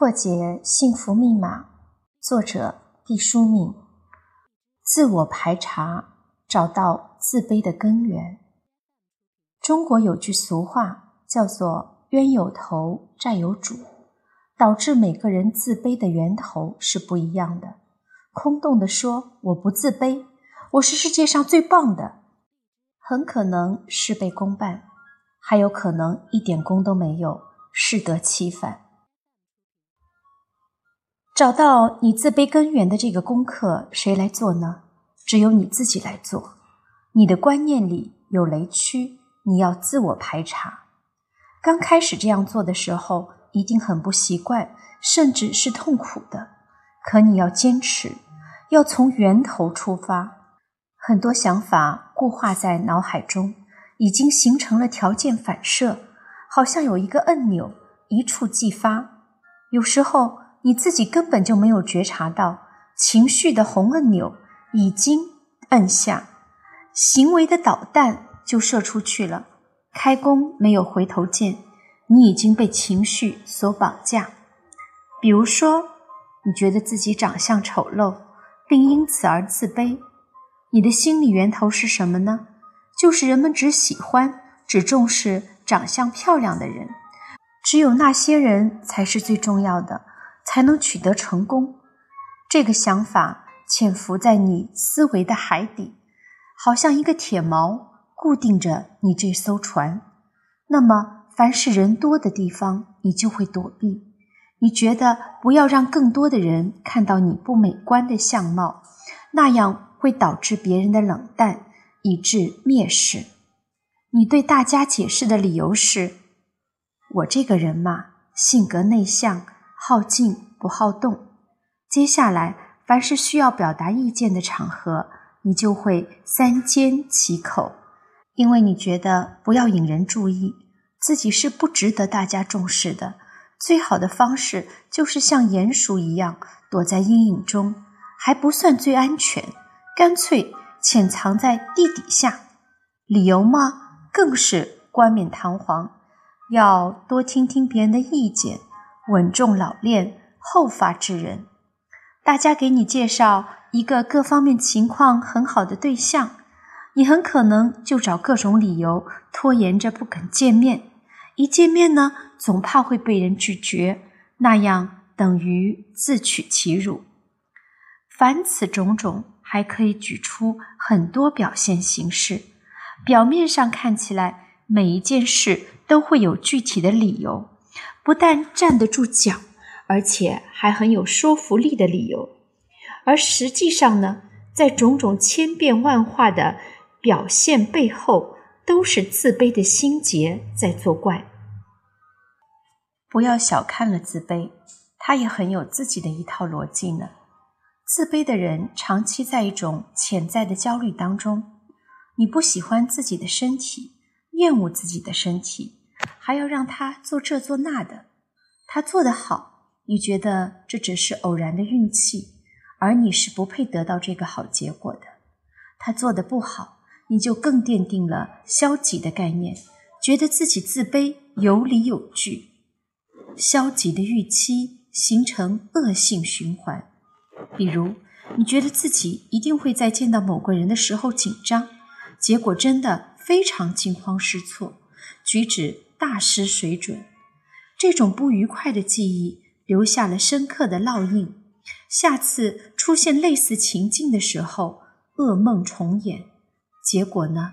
破解幸福密码，作者毕淑敏。自我排查，找到自卑的根源。中国有句俗话叫做“冤有头，债有主”，导致每个人自卑的源头是不一样的。空洞的说“我不自卑，我是世界上最棒的”，很可能事倍功半，还有可能一点功都没有，适得其反。找到你自卑根源的这个功课，谁来做呢？只有你自己来做。你的观念里有雷区，你要自我排查。刚开始这样做的时候，一定很不习惯，甚至是痛苦的。可你要坚持，要从源头出发。很多想法固化在脑海中，已经形成了条件反射，好像有一个按钮，一触即发。有时候。你自己根本就没有觉察到，情绪的红按钮已经摁下，行为的导弹就射出去了，开弓没有回头箭，你已经被情绪所绑架。比如说，你觉得自己长相丑陋，并因此而自卑，你的心理源头是什么呢？就是人们只喜欢、只重视长相漂亮的人，只有那些人才是最重要的。才能取得成功。这个想法潜伏在你思维的海底，好像一个铁锚固定着你这艘船。那么，凡是人多的地方，你就会躲避。你觉得不要让更多的人看到你不美观的相貌，那样会导致别人的冷淡，以致蔑视。你对大家解释的理由是：我这个人嘛，性格内向。好静不好动。接下来，凡是需要表达意见的场合，你就会三缄其口，因为你觉得不要引人注意，自己是不值得大家重视的。最好的方式就是像鼹鼠一样躲在阴影中，还不算最安全，干脆潜藏在地底下。理由嘛，更是冠冕堂皇，要多听听别人的意见。稳重老练、后发制人，大家给你介绍一个各方面情况很好的对象，你很可能就找各种理由拖延着不肯见面。一见面呢，总怕会被人拒绝，那样等于自取其辱。凡此种种，还可以举出很多表现形式。表面上看起来，每一件事都会有具体的理由。不但站得住脚，而且还很有说服力的理由，而实际上呢，在种种千变万化的表现背后，都是自卑的心结在作怪。不要小看了自卑，他也很有自己的一套逻辑呢。自卑的人长期在一种潜在的焦虑当中，你不喜欢自己的身体，厌恶自己的身体。还要让他做这做那的，他做得好，你觉得这只是偶然的运气，而你是不配得到这个好结果的。他做得不好，你就更奠定了消极的概念，觉得自己自卑，有理有据。消极的预期形成恶性循环。比如，你觉得自己一定会在见到某个人的时候紧张，结果真的非常惊慌失措，举止。大失水准，这种不愉快的记忆留下了深刻的烙印。下次出现类似情境的时候，噩梦重演。结果呢？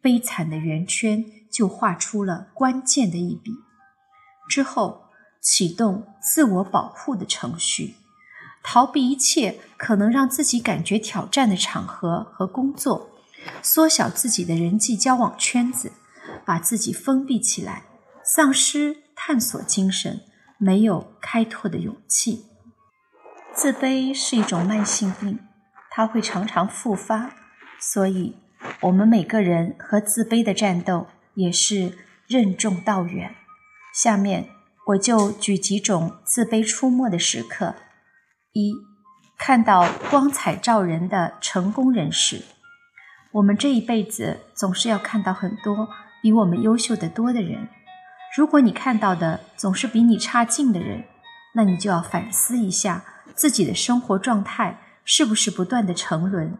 悲惨的圆圈就画出了关键的一笔。之后启动自我保护的程序，逃避一切可能让自己感觉挑战的场合和工作，缩小自己的人际交往圈子。把自己封闭起来，丧失探索精神，没有开拓的勇气。自卑是一种慢性病，它会常常复发，所以，我们每个人和自卑的战斗也是任重道远。下面我就举几种自卑出没的时刻：一，看到光彩照人的成功人士。我们这一辈子总是要看到很多。比我们优秀的多的人，如果你看到的总是比你差劲的人，那你就要反思一下自己的生活状态是不是不断的沉沦。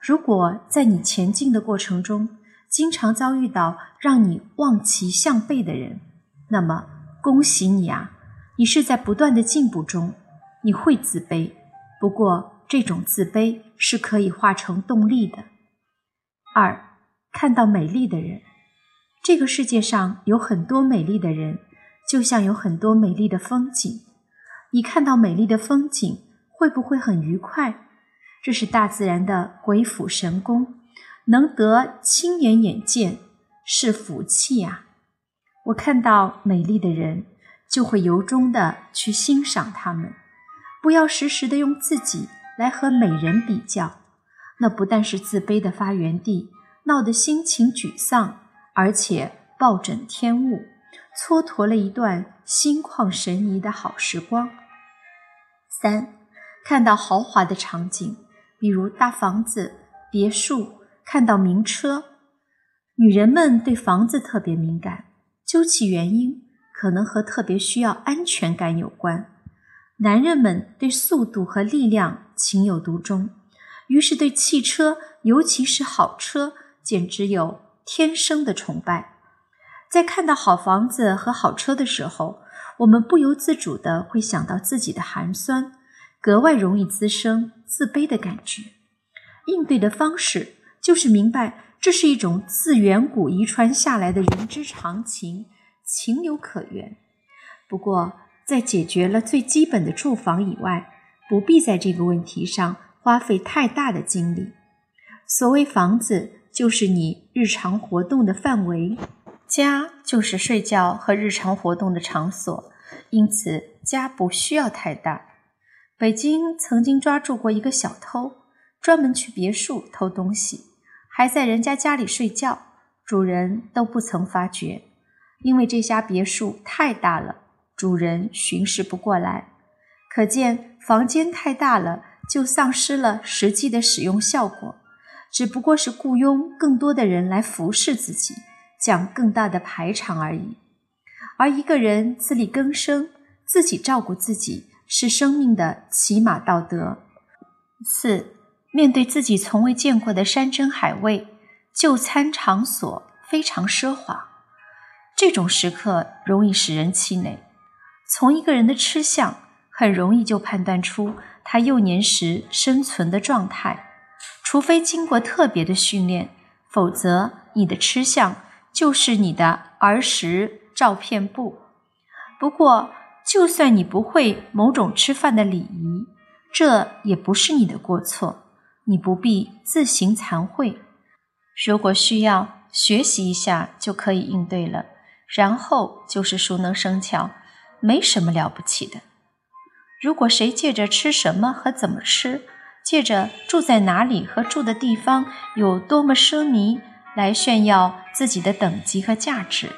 如果在你前进的过程中，经常遭遇到让你望其项背的人，那么恭喜你啊，你是在不断的进步中。你会自卑，不过这种自卑是可以化成动力的。二，看到美丽的人，这个世界上有很多美丽的人，就像有很多美丽的风景。你看到美丽的风景，会不会很愉快？这是大自然的鬼斧神工，能得亲眼眼见是福气呀。我看到美丽的人，就会由衷的去欣赏他们。不要时时的用自己来和美人比较，那不但是自卑的发源地，闹得心情沮丧，而且暴枕天物，蹉跎了一段心旷神怡的好时光。三，看到豪华的场景，比如大房子、别墅，看到名车，女人们对房子特别敏感，究其原因，可能和特别需要安全感有关。男人们对速度和力量情有独钟，于是对汽车，尤其是好车，简直有天生的崇拜。在看到好房子和好车的时候，我们不由自主的会想到自己的寒酸，格外容易滋生自卑的感觉。应对的方式就是明白这是一种自远古遗传下来的人之常情，情有可原。不过，在解决了最基本的住房以外，不必在这个问题上花费太大的精力。所谓房子，就是你日常活动的范围；家就是睡觉和日常活动的场所。因此，家不需要太大。北京曾经抓住过一个小偷，专门去别墅偷东西，还在人家家里睡觉，主人都不曾发觉，因为这家别墅太大了。主人巡视不过来，可见房间太大了，就丧失了实际的使用效果，只不过是雇佣更多的人来服侍自己，讲更大的排场而已。而一个人自力更生，自己照顾自己，是生命的起码道德。四，面对自己从未见过的山珍海味，就餐场所非常奢华，这种时刻容易使人气馁。从一个人的吃相，很容易就判断出他幼年时生存的状态。除非经过特别的训练，否则你的吃相就是你的儿时照片簿。不过，就算你不会某种吃饭的礼仪，这也不是你的过错，你不必自行惭愧。如果需要学习一下，就可以应对了。然后就是熟能生巧。没什么了不起的。如果谁借着吃什么和怎么吃，借着住在哪里和住的地方有多么奢靡来炫耀自己的等级和价值，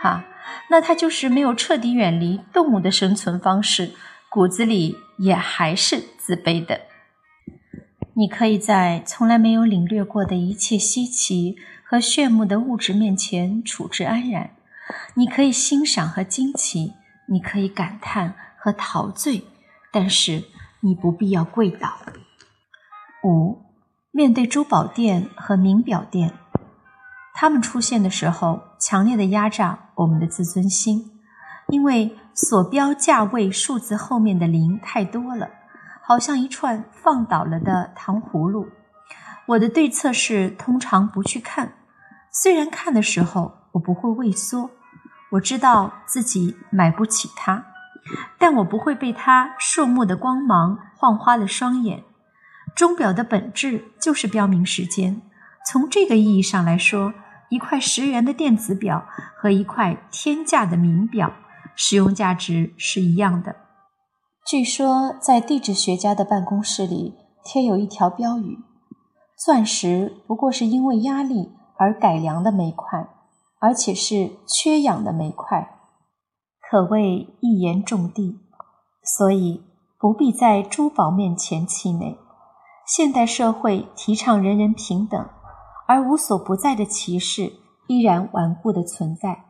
哈，那他就是没有彻底远离动物的生存方式，骨子里也还是自卑的。你可以在从来没有领略过的一切稀奇和炫目的物质面前处之安然，你可以欣赏和惊奇。你可以感叹和陶醉，但是你不必要跪倒。五，面对珠宝店和名表店，他们出现的时候，强烈的压榨我们的自尊心，因为所标价位数字后面的零太多了，好像一串放倒了的糖葫芦。我的对策是通常不去看，虽然看的时候我不会畏缩。我知道自己买不起它，但我不会被它烁目的光芒晃花了双眼。钟表的本质就是标明时间，从这个意义上来说，一块十元的电子表和一块天价的名表，使用价值是一样的。据说在地质学家的办公室里贴有一条标语：“钻石不过是因为压力而改良的煤块。”而且是缺氧的煤块，可谓一言中的，所以不必在珠宝面前气馁。现代社会提倡人人平等，而无所不在的歧视依然顽固的存在。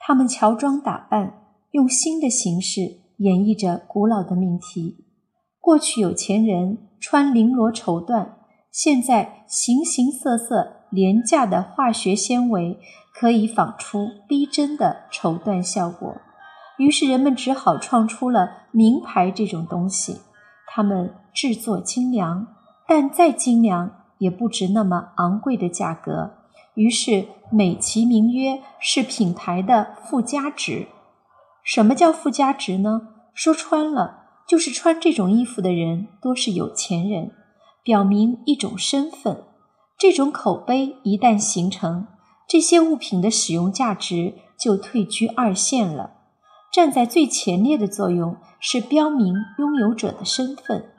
他们乔装打扮，用新的形式演绎着古老的命题。过去有钱人穿绫罗绸缎，现在形形色色廉价的化学纤维可以仿出逼真的绸缎效果，于是人们只好创出了名牌这种东西。他们制作精良，但再精良也不值那么昂贵的价格，于是美其名曰是品牌的附加值。什么叫附加值呢？说穿了。就是穿这种衣服的人多是有钱人，表明一种身份。这种口碑一旦形成，这些物品的使用价值就退居二线了。站在最前列的作用是标明拥有者的身份。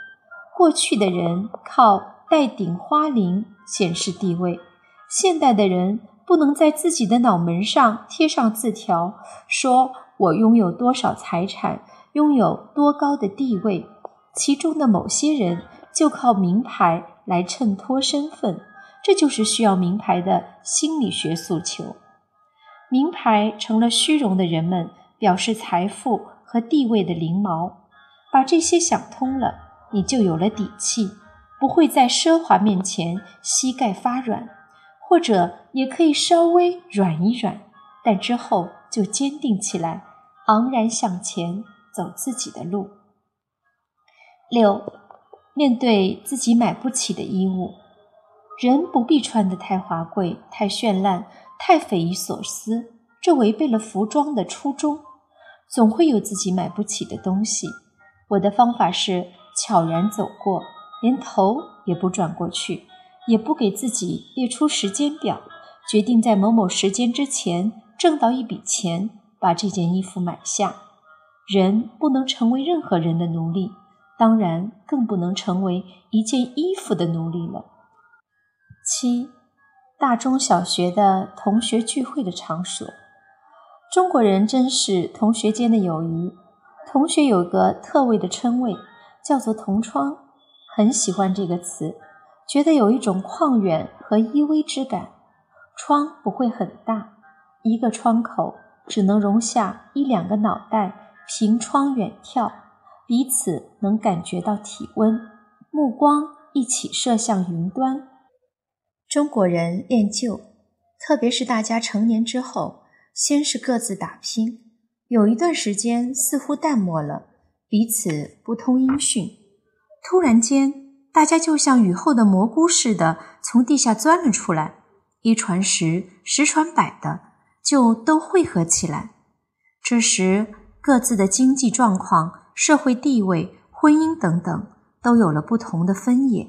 过去的人靠戴顶花翎显示地位，现代的人不能在自己的脑门上贴上字条，说我拥有多少财产。拥有多高的地位，其中的某些人就靠名牌来衬托身份，这就是需要名牌的心理学诉求。名牌成了虚荣的人们表示财富和地位的翎毛。把这些想通了，你就有了底气，不会在奢华面前膝盖发软，或者也可以稍微软一软，但之后就坚定起来，昂然向前。走自己的路。六，面对自己买不起的衣物，人不必穿得太华贵、太绚烂、太匪夷所思，这违背了服装的初衷。总会有自己买不起的东西。我的方法是悄然走过，连头也不转过去，也不给自己列出时间表，决定在某某时间之前挣到一笔钱，把这件衣服买下。人不能成为任何人的奴隶，当然更不能成为一件衣服的奴隶了。七，大中小学的同学聚会的场所，中国人珍视同学间的友谊。同学有个特位的称谓，叫做“同窗”，很喜欢这个词，觉得有一种旷远和依偎之感。窗不会很大，一个窗口只能容下一两个脑袋。凭窗远眺，彼此能感觉到体温，目光一起射向云端。中国人恋旧，特别是大家成年之后，先是各自打拼，有一段时间似乎淡漠了，彼此不通音讯。突然间，大家就像雨后的蘑菇似的从地下钻了出来，一传十，十传百的就都汇合起来。这时。各自的经济状况、社会地位、婚姻等等，都有了不同的分野。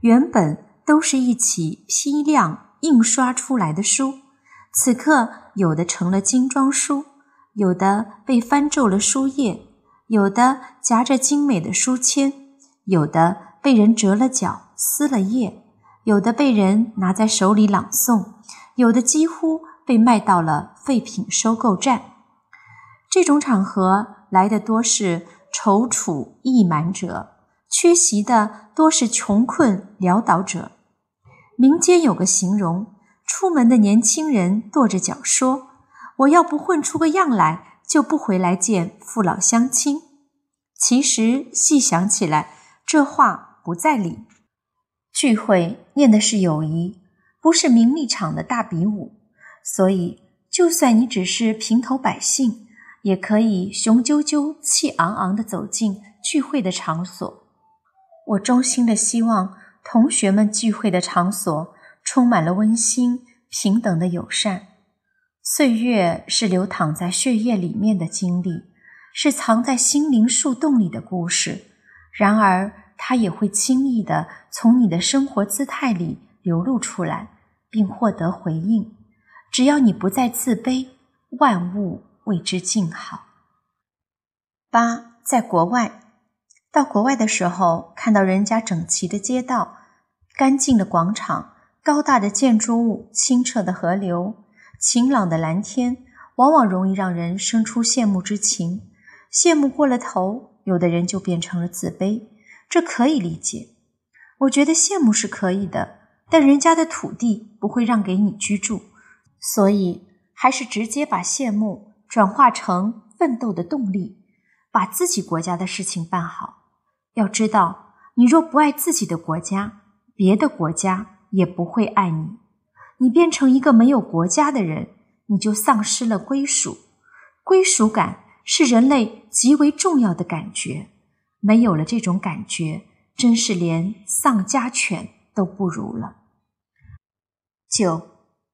原本都是一起批量印刷出来的书，此刻有的成了精装书，有的被翻皱了书页，有的夹着精美的书签，有的被人折了角撕了页，有的被人拿在手里朗诵，有的几乎被卖到了废品收购站。这种场合来的多是踌躇意满者，缺席的多是穷困潦倒者。民间有个形容：出门的年轻人跺着脚说：“我要不混出个样来，就不回来见父老乡亲。”其实细想起来，这话不在理。聚会念的是友谊，不是名利场的大比武。所以，就算你只是平头百姓。也可以雄赳赳、气昂昂地走进聚会的场所。我衷心的希望同学们聚会的场所充满了温馨、平等的友善。岁月是流淌在血液里面的经历，是藏在心灵树洞里的故事。然而，它也会轻易地从你的生活姿态里流露出来，并获得回应。只要你不再自卑，万物。为之静好。八，在国外，到国外的时候，看到人家整齐的街道、干净的广场、高大的建筑物、清澈的河流、晴朗的蓝天，往往容易让人生出羡慕之情。羡慕过了头，有的人就变成了自卑，这可以理解。我觉得羡慕是可以的，但人家的土地不会让给你居住，所以还是直接把羡慕。转化成奋斗的动力，把自己国家的事情办好。要知道，你若不爱自己的国家，别的国家也不会爱你。你变成一个没有国家的人，你就丧失了归属。归属感是人类极为重要的感觉，没有了这种感觉，真是连丧家犬都不如了。九，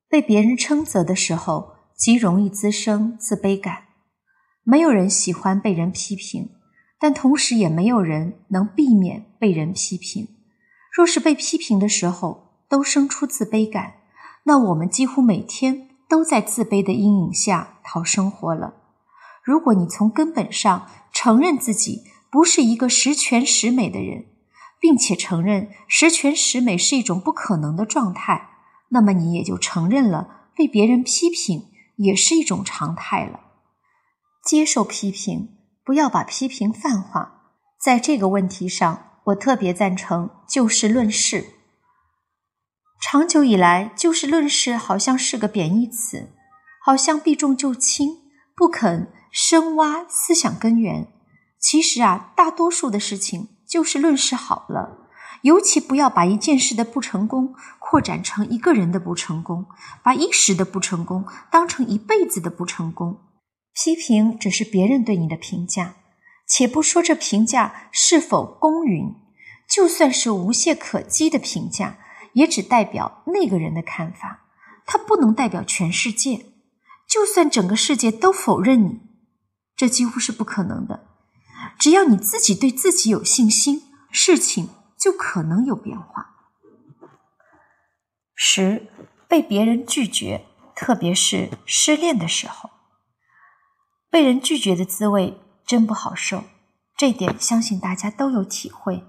被别人称责的时候，极容易滋生自卑感。没有人喜欢被人批评，但同时也没有人能避免被人批评。若是被批评的时候都生出自卑感，那我们几乎每天都在自卑的阴影下讨生活了。如果你从根本上承认自己不是一个十全十美的人，并且承认十全十美是一种不可能的状态，那么你也就承认了被别人批评也是一种常态了。接受批评，不要把批评泛化。在这个问题上，我特别赞成就事论事。长久以来，就事论事好像是个贬义词，好像避重就轻，不肯深挖思想根源。其实啊，大多数的事情就事论事好了。尤其不要把一件事的不成功扩展成一个人的不成功，把一时的不成功当成一辈子的不成功。批评只是别人对你的评价，且不说这评价是否公允，就算是无懈可击的评价，也只代表那个人的看法，它不能代表全世界。就算整个世界都否认你，这几乎是不可能的。只要你自己对自己有信心，事情就可能有变化。十，被别人拒绝，特别是失恋的时候。被人拒绝的滋味真不好受，这点相信大家都有体会。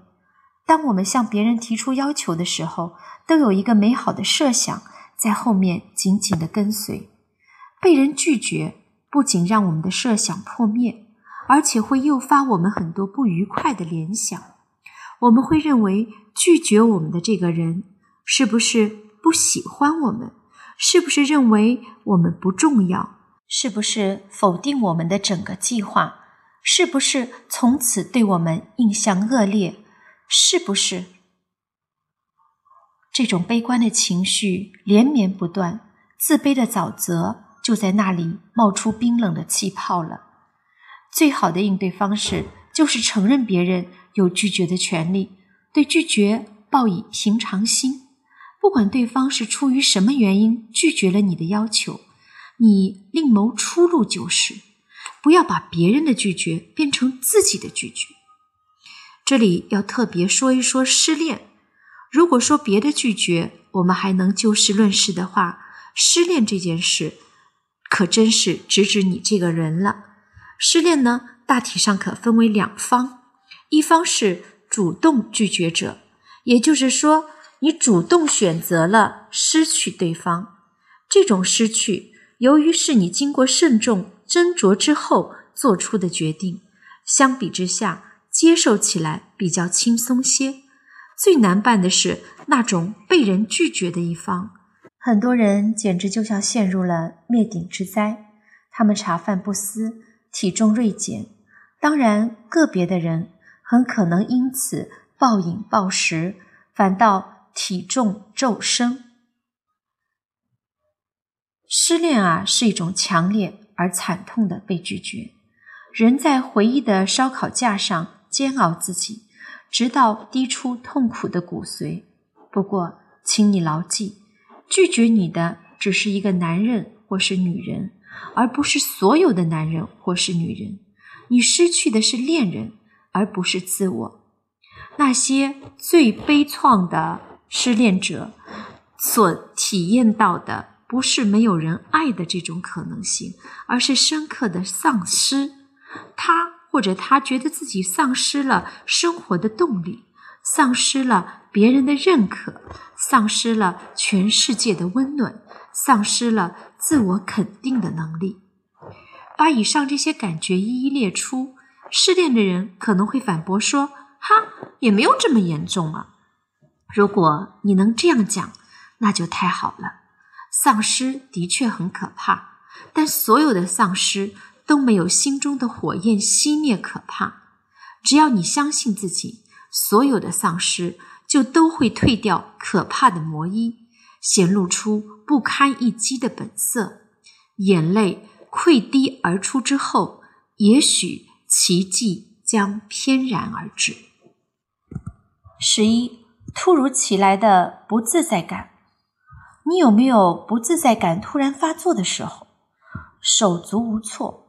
当我们向别人提出要求的时候，都有一个美好的设想在后面紧紧的跟随。被人拒绝不仅让我们的设想破灭，而且会诱发我们很多不愉快的联想。我们会认为拒绝我们的这个人是不是不喜欢我们？是不是认为我们不重要？是不是否定我们的整个计划？是不是从此对我们印象恶劣？是不是这种悲观的情绪连绵不断，自卑的沼泽就在那里冒出冰冷的气泡了？最好的应对方式就是承认别人有拒绝的权利，对拒绝报以平常心，不管对方是出于什么原因拒绝了你的要求。你另谋出路就是，不要把别人的拒绝变成自己的拒绝。这里要特别说一说失恋。如果说别的拒绝我们还能就事论事的话，失恋这件事可真是直指你这个人了。失恋呢，大体上可分为两方，一方是主动拒绝者，也就是说，你主动选择了失去对方，这种失去。由于是你经过慎重斟酌之后做出的决定，相比之下，接受起来比较轻松些。最难办的是那种被人拒绝的一方，很多人简直就像陷入了灭顶之灾。他们茶饭不思，体重锐减。当然，个别的人很可能因此暴饮暴食，反倒体重骤升。失恋啊，是一种强烈而惨痛的被拒绝。人在回忆的烧烤架上煎熬自己，直到滴出痛苦的骨髓。不过，请你牢记，拒绝你的只是一个男人或是女人，而不是所有的男人或是女人。你失去的是恋人，而不是自我。那些最悲怆的失恋者所体验到的。不是没有人爱的这种可能性，而是深刻的丧失。他或者他觉得自己丧失了生活的动力，丧失了别人的认可，丧失了全世界的温暖，丧失了自我肯定的能力。把以上这些感觉一一列出，失恋的人可能会反驳说：“哈，也没有这么严重啊。”如果你能这样讲，那就太好了。丧失的确很可怕，但所有的丧失都没有心中的火焰熄灭可怕。只要你相信自己，所有的丧尸就都会褪掉可怕的魔衣，显露出不堪一击的本色。眼泪溃堤而出之后，也许奇迹将翩然而至。十一，突如其来的不自在感。你有没有不自在感突然发作的时候？手足无措，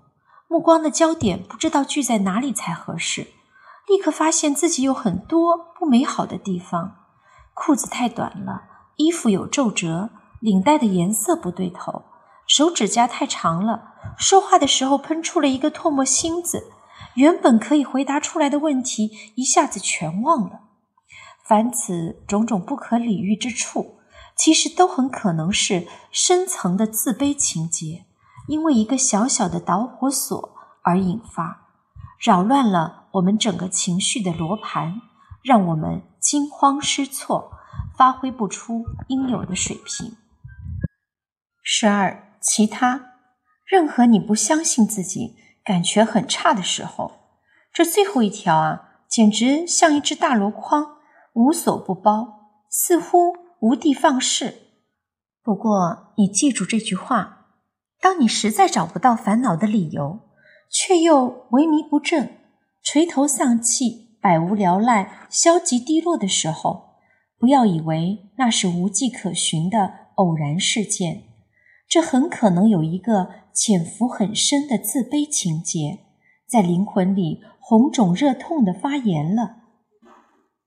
目光的焦点不知道聚在哪里才合适。立刻发现自己有很多不美好的地方：裤子太短了，衣服有皱褶，领带的颜色不对头，手指甲太长了，说话的时候喷出了一个唾沫星子，原本可以回答出来的问题一下子全忘了。凡此种种不可理喻之处，其实都很可能是深层的自卑情结，因为一个小小的导火索而引发，扰乱了我们整个情绪的罗盘，让我们惊慌失措，发挥不出应有的水平。十二，其他，任何你不相信自己、感觉很差的时候，这最后一条啊，简直像一只大箩筐。无所不包，似乎无的放矢。不过，你记住这句话：当你实在找不到烦恼的理由，却又萎靡不振、垂头丧气、百无聊赖、消极低落的时候，不要以为那是无迹可寻的偶然事件，这很可能有一个潜伏很深的自卑情结，在灵魂里红肿热痛的发炎了。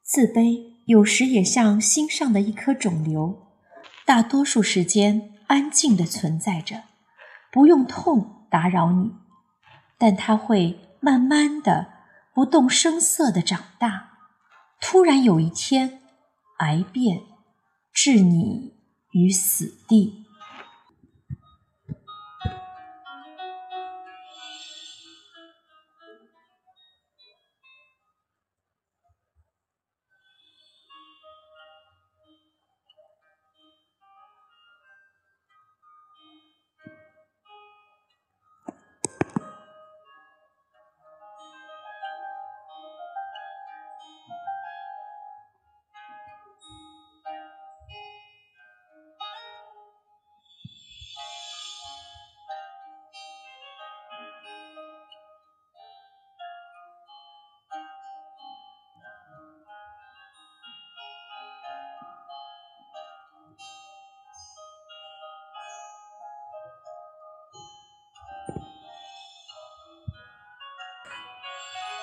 自卑有时也像心上的一颗肿瘤，大多数时间安静的存在着，不用痛打扰你，但它会慢慢的、不动声色的长大，突然有一天，癌变，置你于死地。